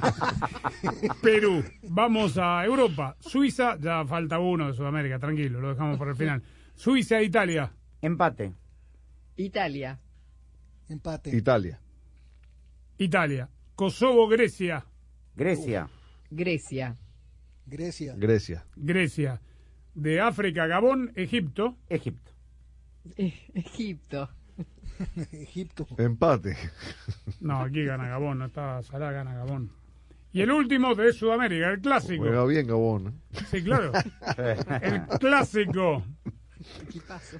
Perú. Vamos a Europa. Suiza, ya falta uno de Sudamérica, tranquilo, lo dejamos para el final. Suiza, Italia. Empate. Italia. Empate. Italia. Italia. Kosovo, Grecia. Grecia. Grecia. Grecia. Grecia. Grecia. De África, Gabón, Egipto. Egipto. E- Egipto. Egipto. Empate. No, aquí gana Gabón, no está Salah, gana Gabón. Y el último de Sudamérica, el clásico. Juega bien Gabón. ¿eh? Sí, claro. El clásico. Equipazo.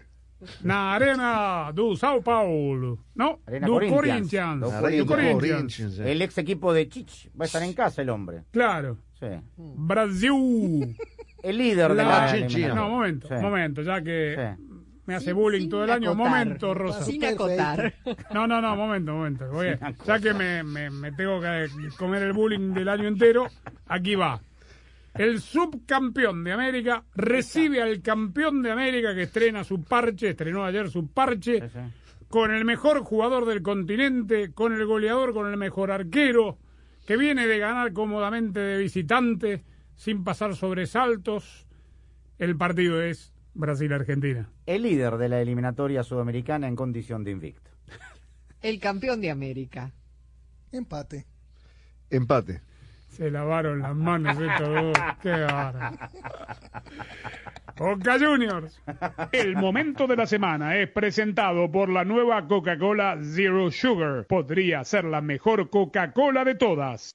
Na Arena do Sao Paulo. No, Arena do Corinthians. Corinthians. Do Do Corinthians. Corinthians. El ex equipo de Chich va a estar en casa el hombre. Claro. Sí. Brasil. El líder de La- la Chin, chin. eliminatoria. No, momento, Sí. momento, ya que Sí. me hace Sin- bullying sin todo el año. Momento, Rosa. Sin acotar. No, no, no, momento, momento. Ya que me, me- me tengo que comer el bullying del año entero, aquí va. El subcampeón de América recibe al campeón de América que estrena su parche, estrenó ayer su parche, Sí, sí. con el mejor jugador del continente, con el goleador, con el mejor arquero, que viene de ganar cómodamente de visitante, sin pasar sobresaltos. El partido es Brasil-Argentina. El líder de la eliminatoria sudamericana en condición de invicto. El campeón de América. Empate. Empate. Se lavaron las manos estos dos. Qué bárbaro. Boca Juniors. El momento de la semana es presentado por la nueva Coca-Cola Zero Sugar. Podría ser la mejor Coca-Cola de todas.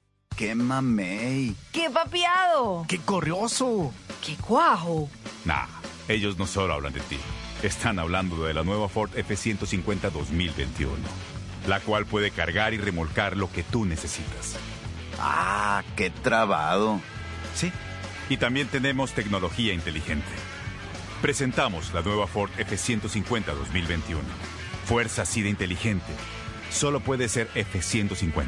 ¡Qué mamey! ¡Qué papiado! ¡Qué corrioso! ¡Qué cuajo! Nah, ellos no solo hablan de ti. Están hablando de la nueva Ford F-150 2021, la cual puede cargar y remolcar lo que tú necesitas. ¡Ah, qué trabado! Sí, y también tenemos tecnología inteligente. Presentamos la nueva Ford F-150 2021. Fuerza así de inteligente. Solo puede ser F-150.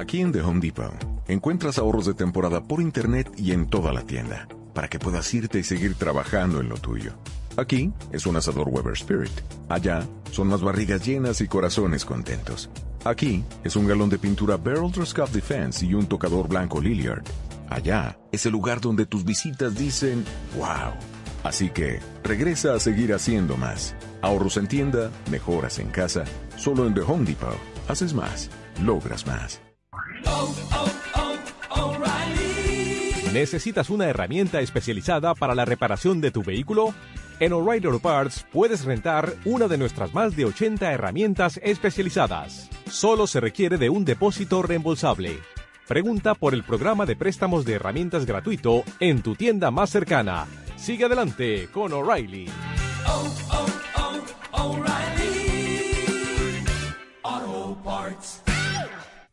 Aquí en The Home Depot encuentras ahorros de temporada por internet y en toda la tienda para que puedas irte y seguir trabajando en lo tuyo. Aquí es un asador Weber Spirit. Allá son las barrigas llenas y corazones contentos. Aquí es un galón de pintura Beryl Scuff Defense y un tocador blanco Lilliard. Allá es el lugar donde tus visitas dicen wow. Así que regresa a seguir haciendo más. Ahorros en tienda, mejoras en casa. Solo en The Home Depot haces más, logras más. ¿Necesitas una herramienta especializada para la reparación de tu vehículo? En O'Reilly Parts puedes rentar una de nuestras más de 80 herramientas especializadas. Solo se requiere de un depósito reembolsable. Pregunta por el programa de préstamos de herramientas gratuito en tu tienda más cercana. Sigue adelante con O'Reilly.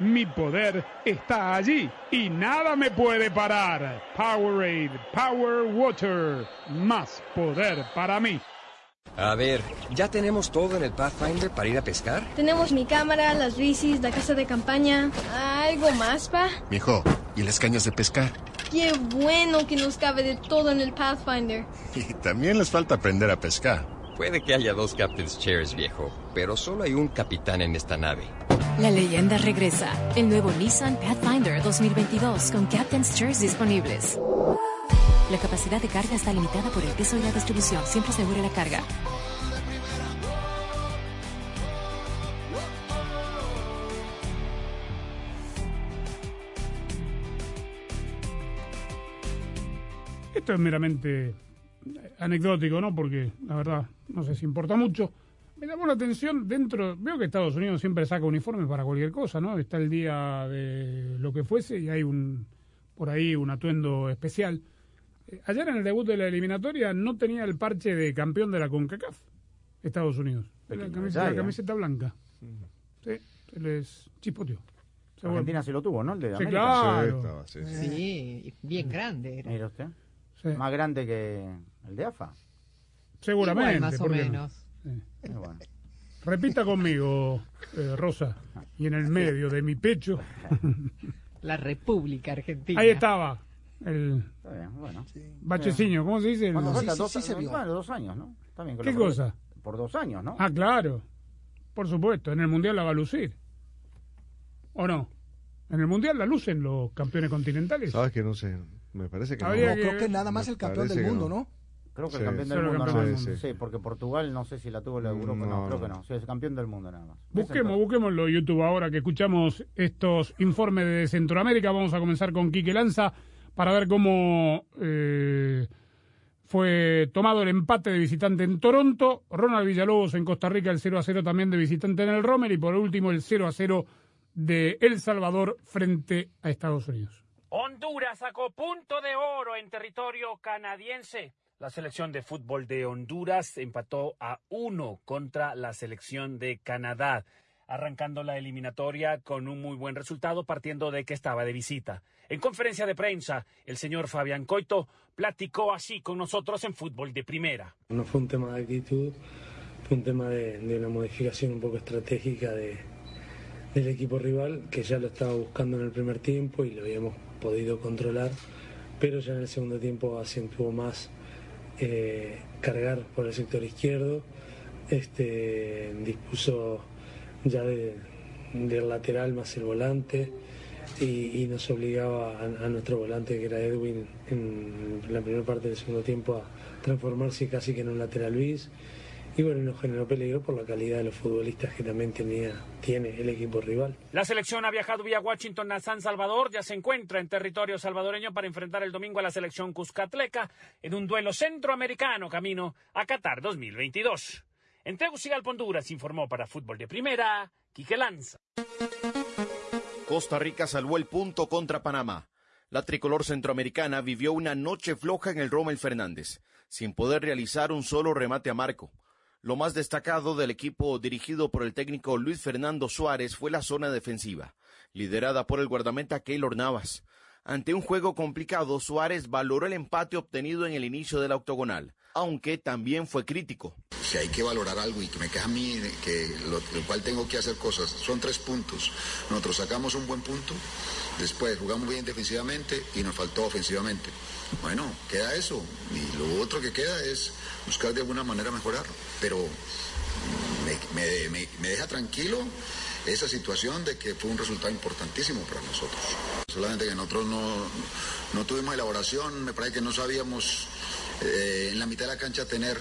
Mi poder está allí y nada me puede parar. Powerade Power Water, más poder para mí. A ver, ¿ya tenemos todo en el Pathfinder para ir a pescar? Tenemos mi cámara, las bicis, la casa de campaña. ¿Algo más, pa? Mijo, ¿y las cañas de pescar? Qué bueno que nos cabe de todo en el Pathfinder. Y también les falta aprender a pescar. Puede que haya dos Captain's Chairs, viejo, pero solo hay un capitán en esta nave. La leyenda regresa. El nuevo Nissan Pathfinder 2022 con Captain's Chairs disponibles. La capacidad de carga está limitada por el peso y la distribución. Siempre asegure la carga. Esto es meramente anecdótico, ¿no? Porque la verdad no sé si importa mucho. Me llamó la atención dentro, veo que Estados Unidos siempre saca uniformes para cualquier cosa, ¿no? Está el día de lo que fuese y hay un por ahí un atuendo especial. Eh, Ayer en el debut de la eliminatoria no tenía el parche de campeón de la CONCACAF, Estados Unidos. La camiseta, la camiseta blanca. Sí, se les chispoteó. Se Argentina se lo tuvo, ¿no? El de Sí, América. claro. Sí, bien grande era. Mira usted. Más grande que el de AFA. Seguramente. Igual, más o ¿por qué no? Bueno. Repita conmigo, eh, Rosa, y en el medio de mi pecho. La República Argentina. Ahí estaba. El Está bien, bueno. bacheciño, ¿cómo se dice? El- ¿Cuánto falta? sí, dos, sí se vio. bueno, dos años, ¿no? ¿Qué cosa? Por dos años, ¿no? Ah, claro. Por supuesto, en el Mundial la va a lucir. ¿O no? En el Mundial la lucen los campeones continentales. Sabes que no sé, me parece que Habría no. Creo que nada más Me el campeón del mundo, no. ¿no? Creo que Sí. el campeón del mundo campeón nada del más. mundo. Sí, porque Portugal no sé si la tuvo la Europa, no, No, creo no. que no. Sí, es campeón del mundo nada más. Busquemos, busquémoslo YouTube ahora que escuchamos estos informes de Centroamérica. Vamos a comenzar con Quique Lanza para ver cómo eh, fue tomado el empate de visitante en Toronto. Ronald Villalobos en Costa Rica, el 0 a 0 también de visitante en el Romer. Y por último, el 0 a 0 de El Salvador frente a Estados Unidos. Honduras sacó punto de oro en territorio canadiense. La selección de fútbol de Honduras empató a uno contra la selección de Canadá, arrancando la eliminatoria con un muy buen resultado partiendo de que estaba de visita. En conferencia de prensa, el señor Fabián Coito platicó así con nosotros en fútbol de primera. No fue un tema de actitud, fue un tema de, una modificación un poco estratégica de, del equipo rival, que ya lo estaba buscando en el primer tiempo y lo habíamos podido controlar, pero ya en el segundo tiempo acentuó más eh, cargar por el sector izquierdo, este, dispuso ya de- del lateral más el volante y, nos obligaba a, a nuestro volante que era Edwin en la primera parte del segundo tiempo a transformarse casi que en un lateral bis y bueno, nos generó peligro por la calidad de los futbolistas que también tenía, tiene el equipo rival. La selección ha viajado vía Washington a San Salvador, ya se encuentra en territorio salvadoreño para enfrentar el domingo a la selección Cuscatleca en un duelo centroamericano camino a Qatar 2022. En Tegucigalpa, Honduras, informó para Fútbol de Primera, Quique Lanza. Costa Rica salvó el punto contra Panamá. La tricolor centroamericana vivió una noche floja en el Rommel Fernández, sin poder realizar un solo remate a marco. Lo más destacado del equipo dirigido por el técnico Luis Fernando Suárez fue la zona defensiva, liderada por el guardameta Keylor Navas. Ante un juego complicado, Suárez valoró el empate obtenido en el inicio de la octogonal, aunque también fue crítico. Si hay que valorar algo y que me queda a mí, que lo, cual tengo que hacer cosas, son tres puntos. Nosotros sacamos un buen punto, después jugamos bien defensivamente y nos faltó ofensivamente. Bueno, queda eso. Y lo otro que queda es buscar de alguna manera mejorar. Pero me- me deja tranquilo esa situación de que fue un resultado importantísimo para nosotros. Solamente que nosotros no, no tuvimos elaboración, me parece que no sabíamos eh, en la mitad de la cancha tener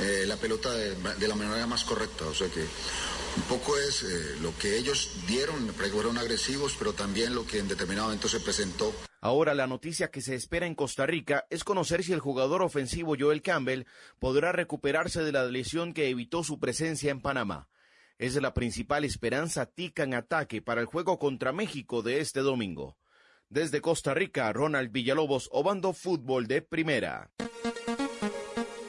eh, la pelota de, la manera más correcta. O sea que un poco es eh, lo que ellos dieron, fueron agresivos, pero también lo que en determinado momento se presentó. Ahora la noticia que se espera en Costa Rica es conocer si el jugador ofensivo Joel Campbell podrá recuperarse de la lesión que evitó su presencia en Panamá. Es la principal esperanza tica en ataque para el juego contra México de este domingo. Desde Costa Rica, Ronald Villalobos, Obando Fútbol de Primera.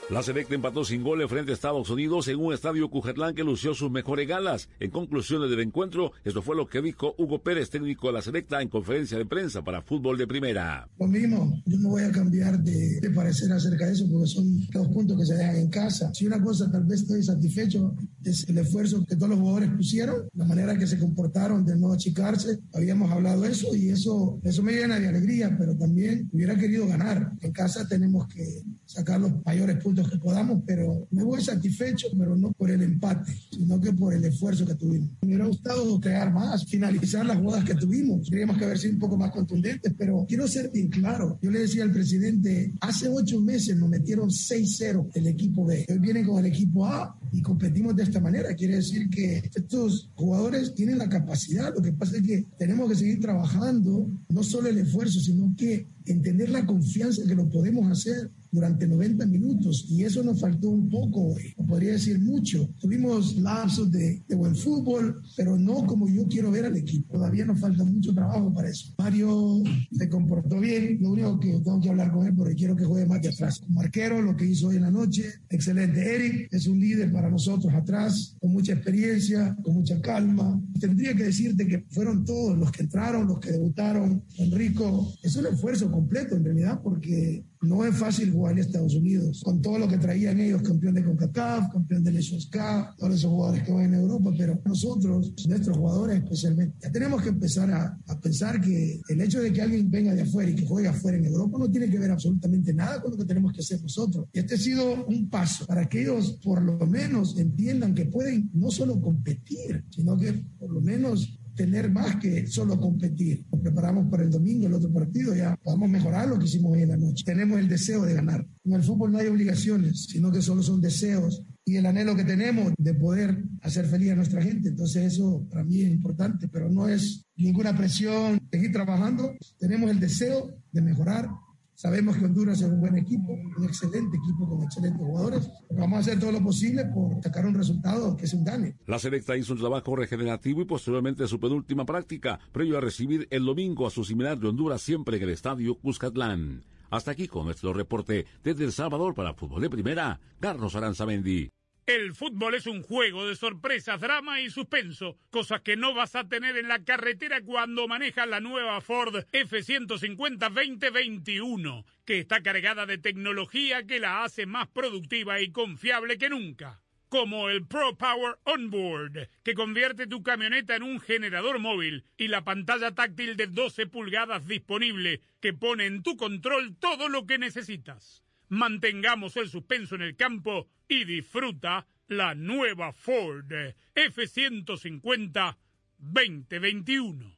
La Selecta empató sin goles frente a Estados Unidos en un estadio Cujatlán que lució sus mejores galas. En conclusiones del encuentro, esto fue lo que dijo Hugo Pérez, técnico de la Selecta, en conferencia de prensa para fútbol de primera. Lo mismo, yo no voy a cambiar de, de, parecer acerca de eso porque son los puntos que se dejan en casa. Si una cosa tal vez estoy satisfecho es el esfuerzo que todos los jugadores pusieron, la manera que se comportaron de no achicarse. Habíamos hablado eso y eso, eso me llena de alegría, pero también hubiera querido ganar. En casa tenemos que sacar los mayores puntos que podamos, pero me voy satisfecho, pero no por el empate, sino que por el esfuerzo que tuvimos. Me hubiera gustado crear más, finalizar las jugadas que tuvimos. Teníamos que haber sido un poco más contundentes, pero quiero ser bien claro. Yo le decía al presidente, hace ocho meses nos metieron 6-0 el equipo B. Hoy vienen con el equipo A y competimos de esta manera. Quiere decir que estos jugadores tienen la capacidad. Lo que pasa es que tenemos que seguir trabajando, no solo el esfuerzo, sino que entender la confianza que lo podemos hacer durante 90 minutos y eso nos faltó un poco, no podría decir mucho. Tuvimos lapsos de, de, buen fútbol, pero no como yo quiero ver al equipo. Todavía nos falta mucho trabajo para eso. Mario se comportó bien, lo único que tengo que hablar con él porque quiero que juegue más de atrás. Como arquero, lo que hizo hoy en la noche, excelente. Eric es un líder para nosotros atrás, con mucha experiencia, con mucha calma. Tendría que decirte que fueron todos los que entraron, los que debutaron. Enrico, es un esfuerzo completo en realidad porque no es fácil jugar en Estados Unidos, con todo lo que traían ellos, campeón de CONCACAF, campeón de Nations Cup, todos esos jugadores que van en Europa, pero nosotros, nuestros jugadores especialmente, ya tenemos que empezar a, a, pensar que el hecho de que alguien venga de afuera y que juegue afuera en Europa no tiene que ver absolutamente nada con lo que tenemos que hacer nosotros. Y este ha sido un paso para que ellos por lo menos entiendan que pueden no solo competir, sino que por lo menos tener más que solo competir. Nos preparamos para el domingo, el otro partido, ya podemos mejorar lo que hicimos hoy en la noche. Tenemos el deseo de ganar. En el fútbol no hay obligaciones, sino que solo son deseos y el anhelo que tenemos de poder hacer feliz a nuestra gente. Entonces eso para mí es importante, pero no es ninguna presión. Seguir trabajando, tenemos el deseo de mejorar Sabemos que Honduras es un buen equipo, un excelente equipo con excelentes jugadores. Vamos a hacer todo lo posible por sacar un resultado que se un. La selecta hizo un trabajo regenerativo y posteriormente su penúltima práctica, previo a recibir el domingo a su similar de Honduras siempre en el estadio Cuscatlán. Hasta aquí con nuestro reporte desde El Salvador para Fútbol de Primera, Carlos Aranzamendi. El fútbol es un juego de sorpresas, drama y suspenso, cosas que no vas a tener en la carretera cuando manejas la nueva Ford F150 2021, que está cargada de tecnología que la hace más productiva y confiable que nunca. Como el Pro Power Onboard, que convierte tu camioneta en un generador móvil, y la pantalla táctil de 12 pulgadas disponible, que pone en tu control todo lo que necesitas. Mantengamos el suspenso en el campo y disfruta la nueva Ford F150 2021.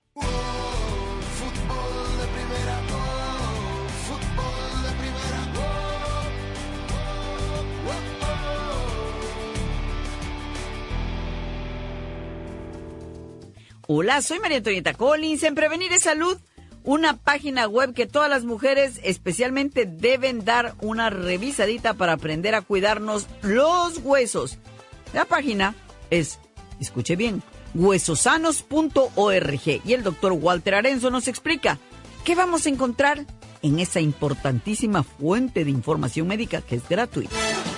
Hola, soy María Antonieta Collins en Prevenir es Salud una página web que todas las mujeres especialmente deben dar una revisadita para aprender a cuidarnos los huesos. La página es, escuche bien, huesosanos.org y el doctor Walter Arenzo nos explica qué vamos a encontrar en esa importantísima fuente de información médica que es gratuita.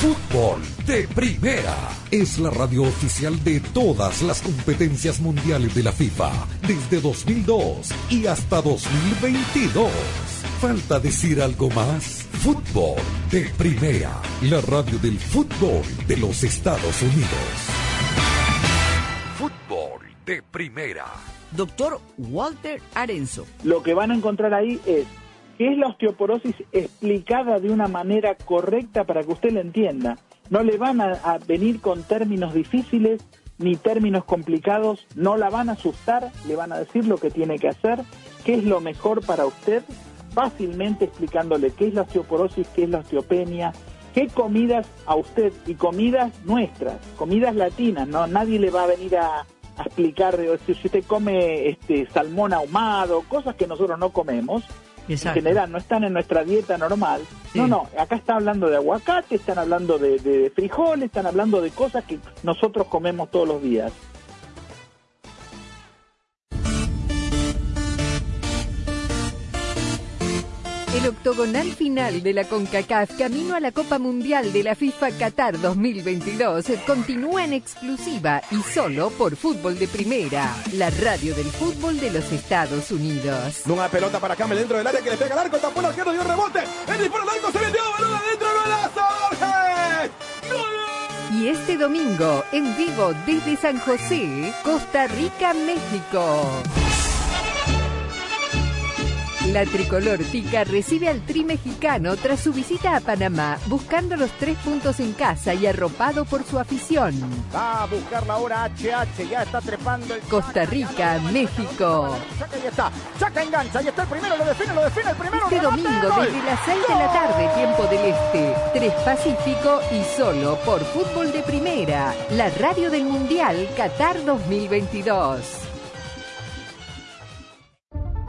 Fútbol de Primera es la radio oficial de todas las competencias mundiales de la FIFA desde 2002 y hasta 2022. ¿Falta decir algo más? Fútbol de Primera, la radio del fútbol de los Estados Unidos. Fútbol de Primera. Doctor Walter Arenzo. Lo que van a encontrar ahí es que es la osteoporosis explicada de una manera correcta para que usted la entienda. No le van a, venir con términos difíciles ni términos complicados, no la van a asustar, le van a decir lo que tiene que hacer qué es lo mejor para usted, fácilmente explicándole qué es la osteoporosis, qué es la osteopenia, qué comidas a usted y comidas nuestras, comidas latinas, no nadie le va a venir a, a explicar eh, si usted come este salmón ahumado, cosas que nosotros no comemos. Exacto. En general no están en nuestra dieta normal. No, no, acá está hablando de aguacate, están hablando de, de frijoles, están hablando de cosas que nosotros comemos todos los días. El octogonal final de la CONCACAF camino a la Copa Mundial de la FIFA Qatar 2022 continúa en exclusiva y solo por Fútbol de Primera, la radio del fútbol de los Estados Unidos. Una pelota para Camel dentro del área que le pega al arco, tapó el arquero, dio rebote. El disparo al arco se metió, balón adentro, golazo. Y este domingo, en vivo desde San José, Costa Rica, México. La tricolor tica recibe al tri mexicano tras su visita a Panamá, buscando los tres puntos en casa y arropado por su afición. Va a buscar la hora HH, ya está trepando el... Costa Rica, México. Chaca, ahí está. Chaca engancha, ahí está el primero, lo define, lo define el primero. Este domingo desde las 6 de la tarde, tiempo del Este, 3 Pacífico y solo por Fútbol de Primera, la radio del Mundial Qatar 2022.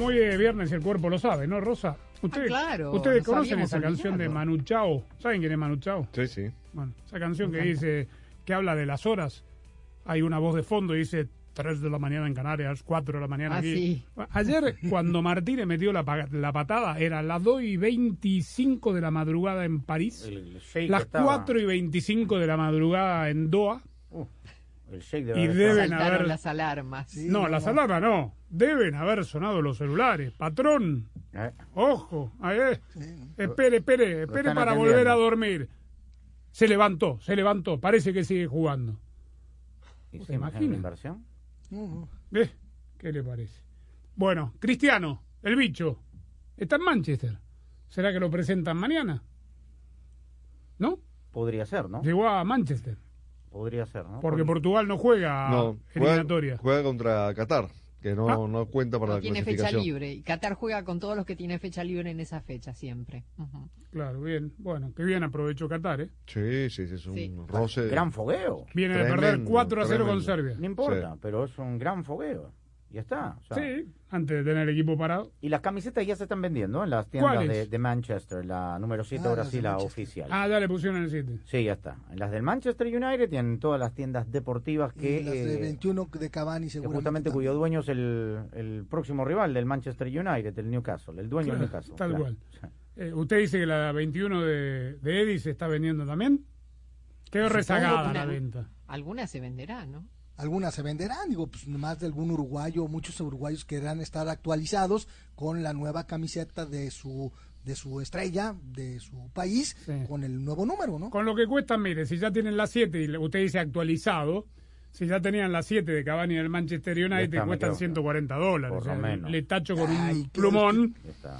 Como hoy es viernes y el cuerpo lo sabe, ¿no, Rosa? Ustedes, claro, ustedes conocen esa canción de. Manu Chao. ¿Saben quién es Manu Chao? Sí, sí. Bueno, esa canción Me que encanta. dice, que habla de las horas. Hay una voz de fondo y dice 3 de la mañana en Canarias, 4 de la mañana Ah, aquí. sí. Ayer, cuando Martínez metió la, la patada, era las 2 y 25 de la madrugada en París, El shake las estaba- 4 y 25 de la madrugada en Doha. El shake Y debe haber deben haber- las alarmas. no, las alarmas no. Deben haber sonado los celulares. Patrón, Eh, ojo. ahí es. Espere, espere, espere para volver a dormir. Se levantó, se levantó. Parece que sigue jugando. ¿y ¿Se imagina inversión? ¿Eh? ¿Qué le parece? Bueno, Cristiano, el bicho, está en Manchester. ¿Será que lo presentan mañana? ¿No? Podría ser, ¿no? Llegó a Manchester. Podría ser, ¿no? Porque Portugal no juega No, juega, eliminatoria. juega contra Qatar, que no, Ah. no cuenta para No la tiene fecha libre. Y Qatar juega con todos los que tienen fecha libre en esa fecha siempre. Claro, bien. Bueno, que bien aprovechó Qatar, ¿eh? Sí, sí, sí, es un Sí. roce. Gran fogueo. Viene de perder 4 a 0 con tremendo. Serbia. No importa, pero es un gran fogueo. Ya está. o sea, Sí, antes de tener el equipo parado. Y las camisetas ya se están vendiendo en las tiendas de, de Manchester. La número 7 Ah, ahora sí, de la Manchester. oficial. Ah, ya le pusieron el 7. Sí, ya está. En las del Manchester United tienen todas las tiendas deportivas que, Y las de eh, 21 de Cavani seguramente. justamente también. cuyo dueño es el, el próximo rival del Manchester United, el Newcastle, el dueño del Newcastle. tal claro. cual. Sí. Eh, ¿Usted dice que la 21 de, de Eddie se está vendiendo también? Quedó rezagada la venta. Alguna se venderá, ¿no? Algunas se venderán, digo, pues más de algún uruguayo, muchos uruguayos querrán estar actualizados con la nueva camiseta de su de su estrella, de su país, Sí. con el nuevo número, ¿no? Con lo que cuesta, mire, si ya tienen la 7 y usted dice actualizado, si ya tenían la 7 de Cavani del Manchester United, está, me cuestan quedo. 140 dólares. Por O sea, lo menos. Le tacho con Ay, un plumón,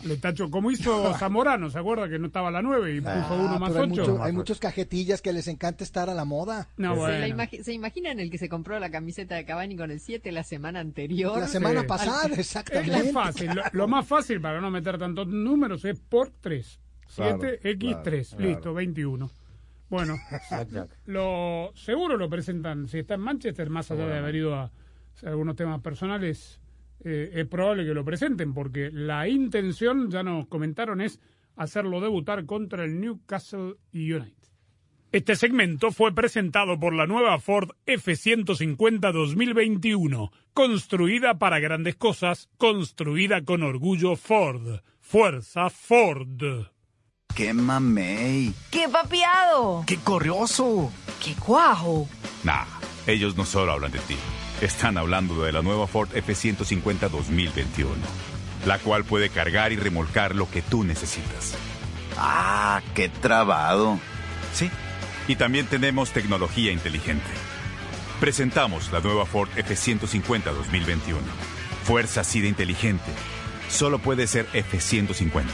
le tacho como hizo Zamorano, ¿se acuerda que no estaba la 9 y puso Ah, uno más pero hay, 8? mucho- hay muchos cajetillas que les encanta estar a la moda. No, ¿Se, la bueno. imagi- ¿Se imaginan el que se compró la camiseta de Cavani con el 7 la semana anterior? La semana Sí. pasada, Al- Es exactamente. fácil. Lo, lo más fácil para no meter tantos números es por 3. 7X3, claro. listo, 21. Bueno, lo seguro lo presentan, si está en Manchester, más allá de haber ido a algunos temas personales, eh, es probable que lo presenten, porque la intención, ya nos comentaron, es hacerlo debutar contra el Newcastle United. Este segmento fue presentado por la nueva Ford F-150 2021, construida para grandes cosas, construida con orgullo Ford. Fuerza Ford. ¡Qué mamey! ¡Qué papiado! ¡Qué corrioso! ¡Qué cuajo! Nah, ellos no solo hablan de ti. Están hablando de la nueva Ford F-150 2021, la cual puede cargar y remolcar lo que tú necesitas. ¡Ah, qué trabado! Sí, y también tenemos tecnología inteligente. Presentamos la nueva Ford F-150 2021. Fuerza así de inteligente. Solo puede ser F-150.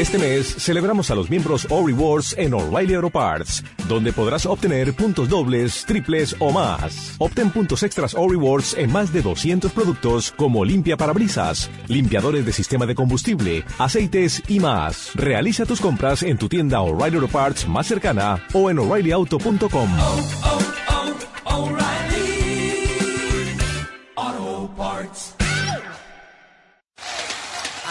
Este mes celebramos a los miembros O Rewards en O'Reilly Auto Parts, donde podrás obtener puntos dobles, triples o más. Obtén puntos extras O Rewards en más de 200 productos como limpia parabrisas, limpiadores de sistema de combustible, aceites y más. Realiza tus compras en tu tienda O'Reilly Auto Parts más cercana o en o'ReillyAuto.com.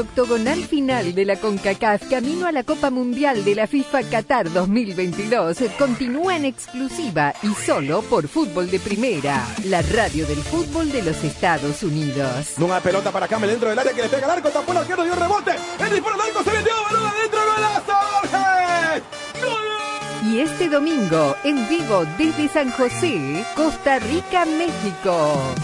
Octogonal final de la CONCACAF camino a la Copa Mundial de la FIFA Qatar 2022 continúa en exclusiva y solo por Fútbol de Primera, la radio del fútbol de los Estados Unidos. Una pelota para Camel dentro del área que le pega al arco, tapó el arquero, dio rebote. El disparo al arco se metió, balón adentro, golazo, Jorge. Y este domingo, en vivo desde San José, Costa Rica, México.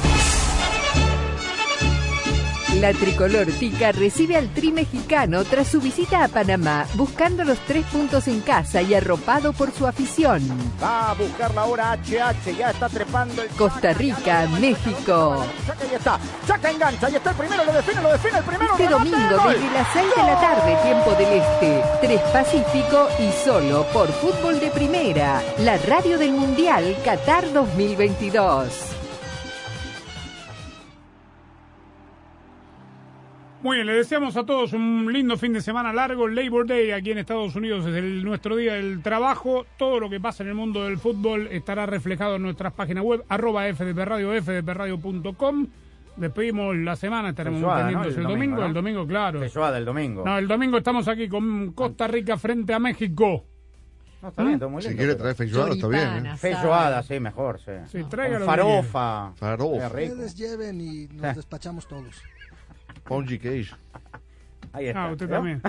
La tricolor tica recibe al tri mexicano tras su visita a Panamá, buscando los tres puntos en casa y arropado por su afición. Va a buscar la hora HH, ya está trepando el... Costa Rica, México. Saca, ahí está, saca, engancha, ahí está el primero, lo define, lo define el primero. Este domingo desde las 6 de la tarde, tiempo del Este, 3 Pacífico y solo por Fútbol de Primera, la radio del Mundial Qatar 2022. Muy bien, le deseamos a todos un lindo fin de semana largo. Labor Day aquí en Estados Unidos es el, nuestro día del trabajo. Todo lo que pasa en el mundo del fútbol estará reflejado en nuestras páginas web, arroba FDP Radio, fdpradio.com. Despedimos la semana, estaremos Feijoada, ¿no? El el, domingo. domingo, ¿no? El domingo, claro. Feijoada del domingo. No, el domingo estamos aquí con Costa Rica frente a México. No, está bien, está muy Si lindo, quiere pero- traer feijoada, está bien. ¿eh? Feijoada, sí, mejor, sí. Sí, farofa. Farofa. Qué rico. Ustedes lleven y nos despachamos todos. Ponji Ahí está. Ah, usted también.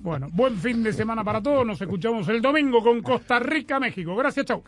bueno, buen fin de semana para todos. Nos escuchamos el domingo con Costa Rica, México. Gracias, chau.